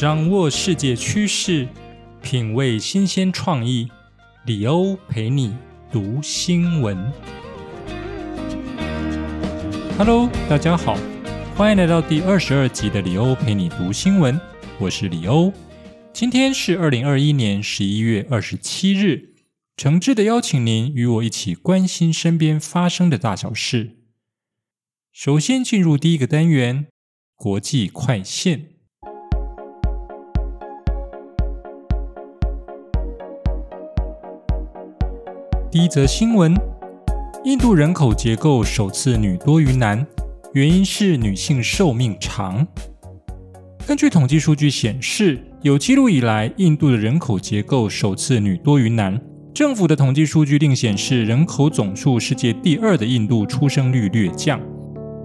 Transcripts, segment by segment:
掌握世界趋势，品味新鲜创意。李欧陪你读新闻。Hello，大家好，欢迎来到第二十二集的李欧陪你读新闻。我是李欧，今天是二零二一年十一月二十七日，诚挚的邀请您与我一起关心身边发生的大小事。首先进入第一个单元——国际快线。一则新闻：印度人口结构首次女多于男，原因是女性寿命长。根据统计数据显示，有记录以来，印度的人口结构首次女多于男。政府的统计数据另显示，人口总数世界第二的印度出生率略降。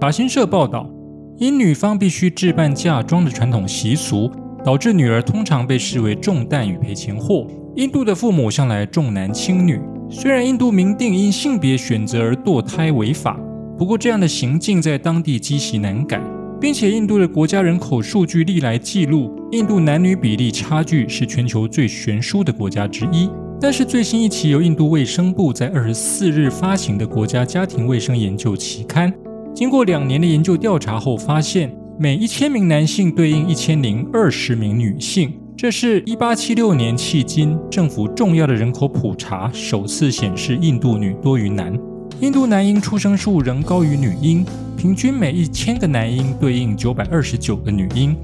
法新社报道，因女方必须置办嫁妆的传统习俗，导致女儿通常被视为重担与赔钱货。印度的父母向来重男轻女。虽然印度明定因性别选择而堕胎违法，不过这样的行径在当地积习难改，并且印度的国家人口数据历来记录，印度男女比例差距是全球最悬殊的国家之一。但是最新一期由印度卫生部在二十四日发行的国家家庭卫生研究期刊，经过两年的研究调查后发现，每一千名男性对应一千零二十名女性。这是一八七六年迄今政府重要的人口普查首次显示印度女多于男。印度男婴出生数仍高于女婴，平均每一千个男婴对应九百二十九个女婴。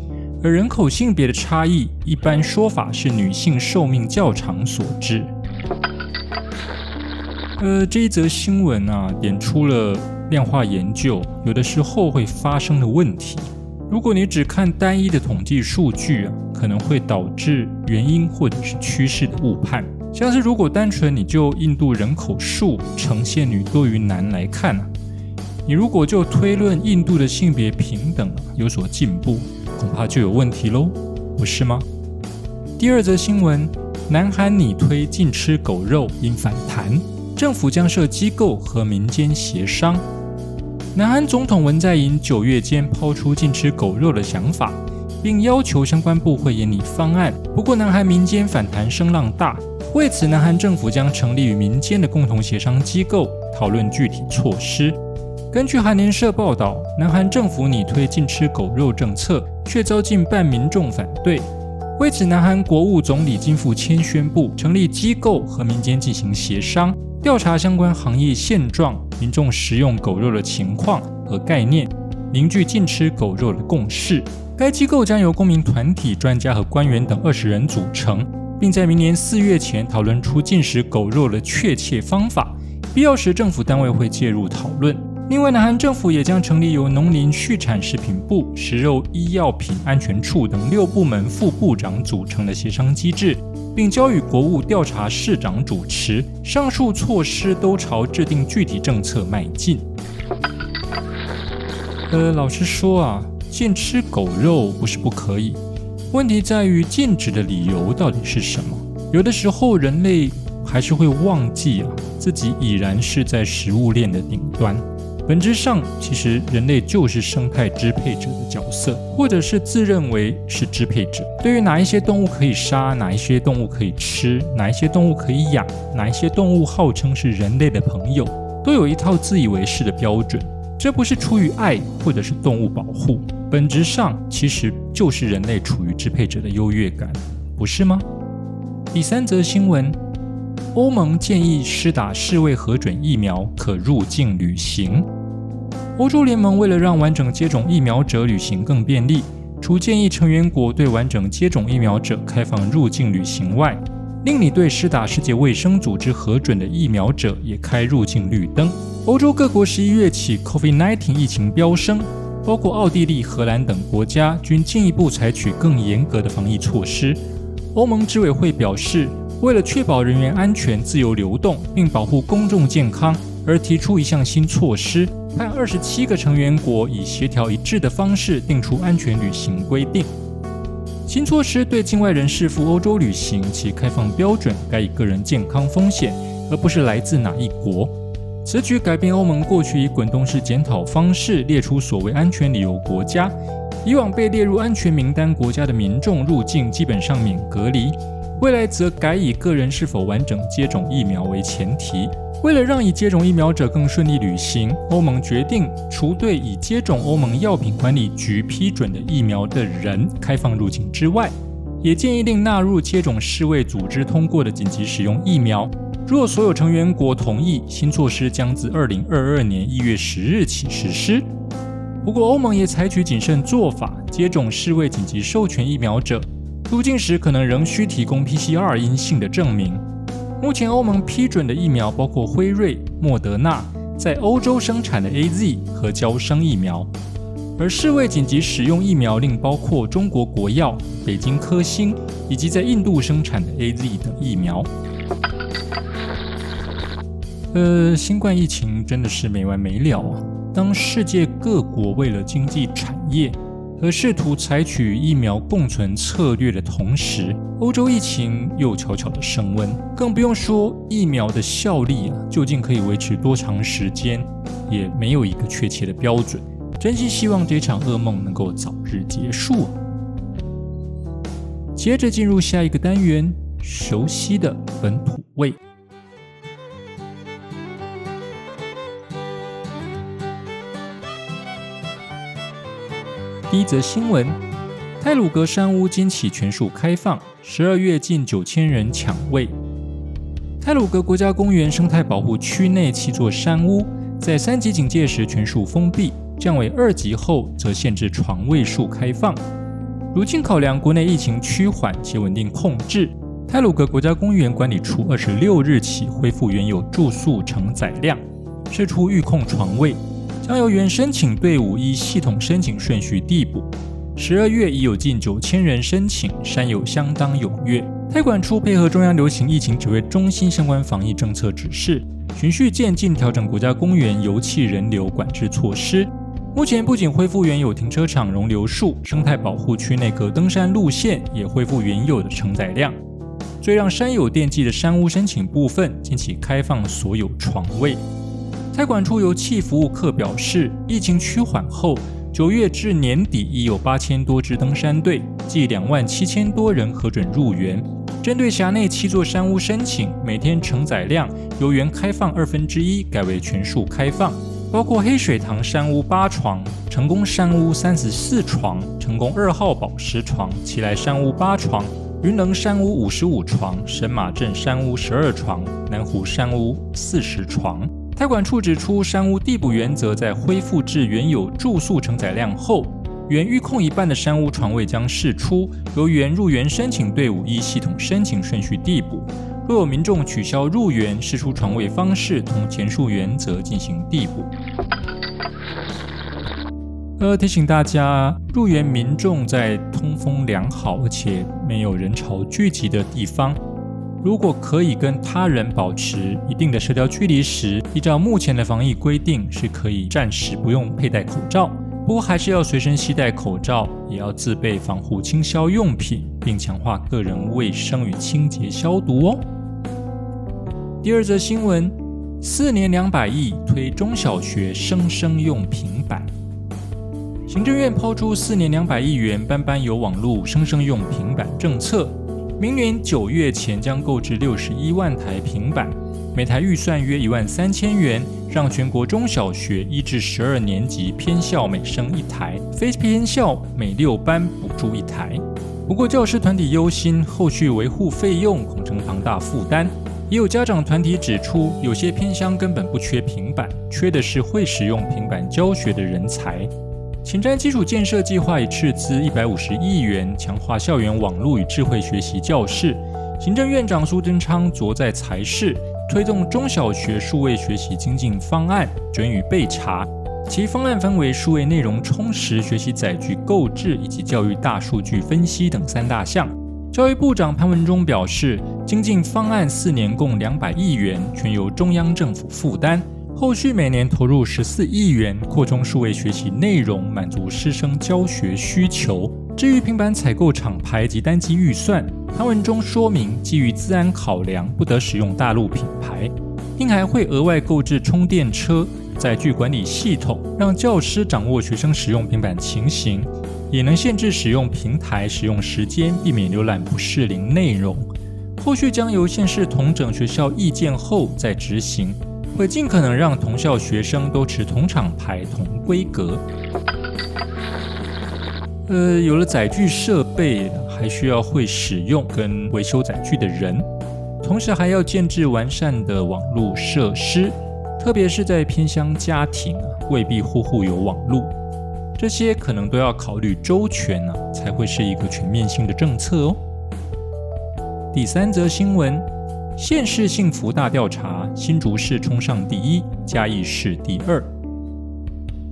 而人口性别的差异，一般说法是女性寿命较长所致。呃，这一则新闻啊，点出了量化研究有的时候会发生的问题。如果你只看单一的统计数据啊，可能会导致原因或者是趋势的误判。像是如果单纯你就印度人口数呈现女多于男来看啊，你如果就推论印度的性别平等有所进步，恐怕就有问题喽，不是吗？第二则新闻：南韩拟推禁吃狗肉因反弹，政府将设机构和民间协商。南韩总统文在寅九月间抛出禁吃狗肉的想法，并要求相关部会研拟方案。不过，南韩民间反弹声浪大，为此，南韩政府将成立与民间的共同协商机构，讨论具体措施。根据韩联社报道，南韩政府拟推禁吃狗肉政策，却遭近半民众反对。为此，南韩国务总理金富谦宣布成立机构和民间进行协商。调查相关行业现状、民众食用狗肉的情况和概念，凝聚禁吃狗肉的共识。该机构将由公民团体、专家和官员等二十人组成，并在明年四月前讨论出禁食狗肉的确切方法。必要时，政府单位会介入讨论。另外，南韩政府也将成立由农林畜产食品部、食肉医药品安全处等六部门副部长组成的协商机制。并交予国务调查市长主持，上述措施都朝制定具体政策迈进。呃，老实说啊，禁吃狗肉不是不可以，问题在于禁止的理由到底是什么？有的时候人类还是会忘记啊，自己已然是在食物链的顶端。本质上，其实人类就是生态支配者的角色，或者是自认为是支配者。对于哪一些动物可以杀，哪一些动物可以吃，哪一些动物可以养，哪一些动物号称是人类的朋友，都有一套自以为是的标准。这不是出于爱，或者是动物保护，本质上其实就是人类处于支配者的优越感，不是吗？第三则新闻：欧盟建议施打世卫核准疫苗可入境旅行。欧洲联盟为了让完整接种疫苗者旅行更便利，除建议成员国对完整接种疫苗者开放入境旅行外，另拟对施打世界卫生组织核准的疫苗者也开入境绿灯。欧洲各国十一月起，COVID-19 疫情飙升，包括奥地利、荷兰等国家均进一步采取更严格的防疫措施。欧盟执委会表示，为了确保人员安全、自由流动，并保护公众健康。而提出一项新措施，派二十七个成员国以协调一致的方式定出安全旅行规定。新措施对境外人士赴欧洲旅行，其开放标准该以个人健康风险，而不是来自哪一国。此举改变欧盟过去以滚动式检讨方式列出所谓安全理由国家，以往被列入安全名单国家的民众入境基本上免隔离，未来则改以个人是否完整接种疫苗为前提。为了让已接种疫苗者更顺利旅行，欧盟决定除对已接种欧盟药品管理局批准的疫苗的人开放入境之外，也建议另纳入接种世卫组织通过的紧急使用疫苗。若所有成员国同意，新措施将自二零二二年一月十日起实施。不过，欧盟也采取谨慎做法，接种世卫紧急授权疫苗者入境时可能仍需提供 PCR 阴性的证明。目前欧盟批准的疫苗包括辉瑞、莫德纳在欧洲生产的 A Z 和交生疫苗，而世卫紧急使用疫苗令包括中国国药、北京科兴以及在印度生产的 A Z 等疫苗。呃，新冠疫情真的是没完没了啊！当世界各国为了经济产业，而试图采取疫苗共存策略的同时，欧洲疫情又悄悄的升温，更不用说疫苗的效力啊，究竟可以维持多长时间，也没有一个确切的标准。真心希望这场噩梦能够早日结束。接着进入下一个单元，熟悉的本土味。第一则新闻：泰鲁格山屋今起全数开放，十二月近九千人抢位。泰鲁格国家公园生态保护区内七座山屋，在三级警戒时全数封闭，降为二级后则限制床位数开放。如今考量国内疫情趋缓且稳定控制，泰鲁格国家公园管理处二十六日起恢复原有住宿承载量，释出预控床位。将由原申请队伍依系统申请顺序递补。十二月已有近九千人申请，山友相当踊跃。泰管处配合中央流行疫情指挥中心相关防疫政策指示，循序渐进调整国家公园油气人流管制措施。目前不仅恢复原有停车场容流数，生态保护区内各登山路线也恢复原有的承载量。最让山友惦记的山屋申请部分，近期开放所有床位。开管处油气服务课表示，疫情趋缓后，九月至年底已有八千多支登山队，计两万七千多人核准入园。针对辖内七座山屋申请，每天承载量由原开放二分之一改为全数开放，包括黑水塘山屋八床、成功山屋三十四床、成功二号宝石床、奇来山屋八床、云能山屋五十五床、神马镇山屋十二床、南湖山屋四十床。开管处指出，山屋递补原则在恢复至原有住宿承载量后，原预控一半的山屋床位将释出，由原入园申请队伍依系统申请顺序递补。若有民众取消入园，释出床位方式同前述原则进行递补。呃，提醒大家，入园民众在通风良好而且没有人潮聚集的地方。如果可以跟他人保持一定的社交距离时，依照目前的防疫规定，是可以暂时不用佩戴口罩。不过还是要随身携带口罩，也要自备防护清消用品，并强化个人卫生与清洁消毒哦。第二则新闻：四年两百亿推中小学生生用平板。行政院抛出四年两百亿元班班有网络生生用平板政策。明年九月前将购置六十一万台平板，每台预算约一万三千元，让全国中小学一至十二年级偏校每生一台，非偏校每六班补助一台。不过教师团体忧心后续维护费用恐成庞大负担，也有家长团体指出，有些偏乡根本不缺平板，缺的是会使用平板教学的人才。前瞻基础建设计划已斥资一百五十亿元，强化校园网络与智慧学习教室。行政院长苏贞昌昨在财室推动中小学数位学习精进方案准予备查，其方案分为数位内容充实学习载具购置以及教育大数据分析等三大项。教育部长潘文忠表示，精进方案四年共两百亿元，全由中央政府负担。后续每年投入十四亿元扩充数位学习内容，满足师生教学需求。至于平板采购厂牌及单机预算，潘文中说明，基于自然考量，不得使用大陆品牌，并还会额外购置充电车，载具管理系统，让教师掌握学生使用平板情形，也能限制使用平台使用时间，避免浏览不适龄内容。后续将由县市同整学校意见后再执行，会尽可能让同校学生都持同厂牌同规格。呃，有了载具设备，还需要会使用跟维修载具的人，同时还要建置完善的网络设施，特别是在偏乡家庭啊，未必户户有网络，这些可能都要考虑周全呢，才会是一个全面性的政策哦。第三则新闻：县市幸福大调查，新竹市冲上第一，嘉义市第二。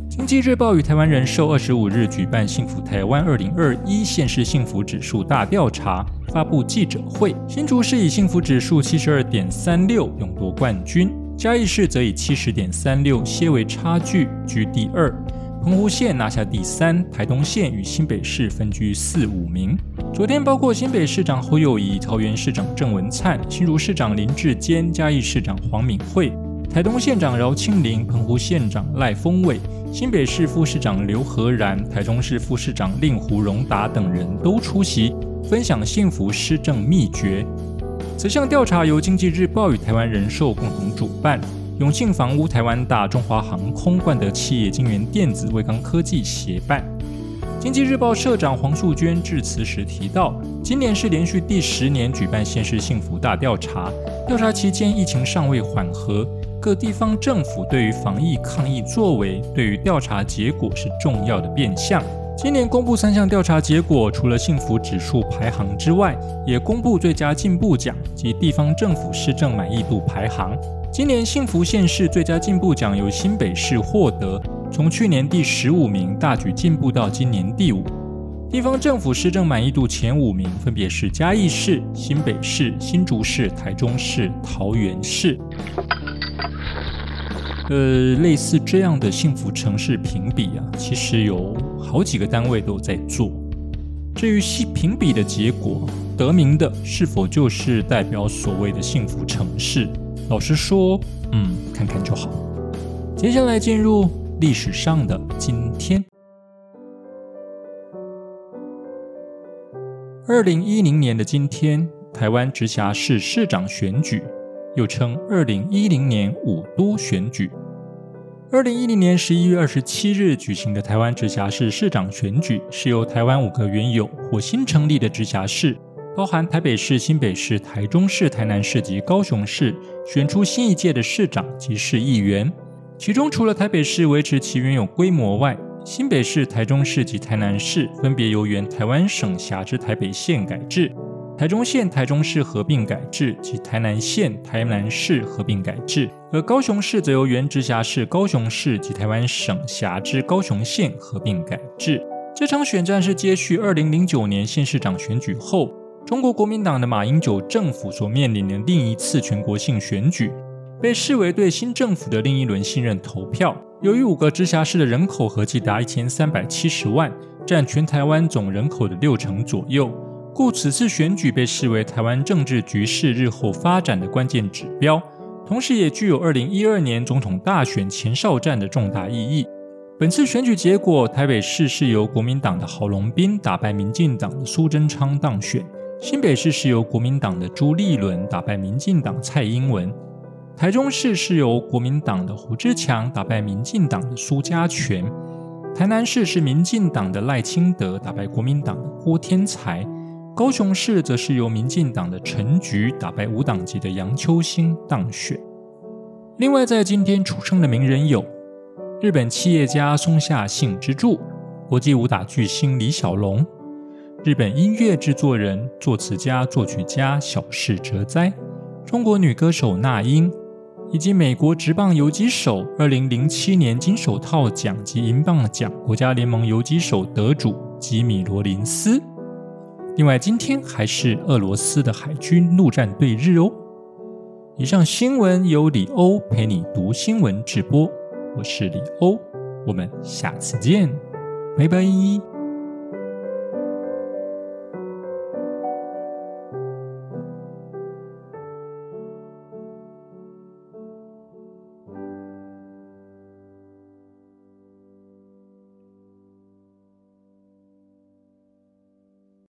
经济日报与台湾人寿二十五日举办幸福台湾二零二一县市幸福指数大调查，发布记者会。新竹市以幸福指数七十二点三六勇夺冠军，嘉义市则以七十点三六些微差距居第二。澎湖县拿下第三，台东县与新北市分居四五名。昨天，包括新北市长侯友谊、桃园市长郑文灿、新竹市长林志坚、嘉义市长黄敏惠、台东县长饶庆林、澎湖县长赖峰伟、新北市副市长刘和然、台中市副市长令胡荣达等人都出席，分享幸福施政秘诀。此项调查由经济日报与台湾人寿共同主办。永庆房屋、台湾大、中华航空、冠德企业、金源电子、卫刚科技协办。经济日报社长黄素娟致辞时提到，今年是连续第十年举办县市幸福大调查。调查期间，疫情尚未缓和，各地方政府对于防疫抗疫作为，对于调查结果是重要的变相。今年公布三项调查结果，除了幸福指数排行之外，也公布最佳进步奖及地方政府施政满意度排行。今年幸福县市最佳进步奖由新北市获得，从去年第十五名大举进步到今年第五。地方政府施政满意度前五名分别是嘉义市、新北市、新竹市、台中市、桃园市。呃，类似这样的幸福城市评比啊，其实有好几个单位都在做。至于评比的结果，得名的是否就是代表所谓的幸福城市？老实说，嗯，看看就好。接下来进入历史上的今天。二零一零年的今天，台湾直辖市市长选举，又称二零一零年五都选举。二零一零年十一月二十七日举行的台湾直辖市市长选举，是由台湾五个原有或新成立的直辖市。包含台北市、新北市、台中市、台南市及高雄市，选出新一届的市长及市议员。其中，除了台北市维持其原有规模外，新北市、台中市及台南市分别由原台湾省辖之台北县改制，台中县、台中市合并改制及台南县、台南市合并改制，而高雄市则由原直辖市高雄市及台湾省辖之高雄县合并改制。这场选战是接续二零零九年县市长选举后。中国国民党的马英九政府所面临的另一次全国性选举，被视为对新政府的另一轮信任投票。由于五个直辖市的人口合计达一千三百七十万，占全台湾总人口的六成左右，故此次选举被视为台湾政治局势日后发展的关键指标，同时也具有二零一二年总统大选前哨战的重大意义。本次选举结果，台北市是由国民党的郝龙斌打败民进党的苏贞昌当选。新北市是由国民党的朱立伦打败民进党蔡英文，台中市是由国民党的胡志强打败民进党的苏家全，台南市是民进党的赖清德打败国民党的郭天才，高雄市则是由民进党的陈菊打败无党籍的杨秋兴当选。另外，在今天出生的名人有日本企业家松下幸之助、国际武打巨星李小龙。日本音乐制作人、作词家、作曲家小室哲哉，中国女歌手那英，以及美国职棒游击手二零零七年金手套奖及银棒奖国家联盟游击手得主吉米罗林斯。另外，今天还是俄罗斯的海军陆战队日哦。以上新闻由李欧陪你读新闻直播，我是李欧，我们下次见，拜拜。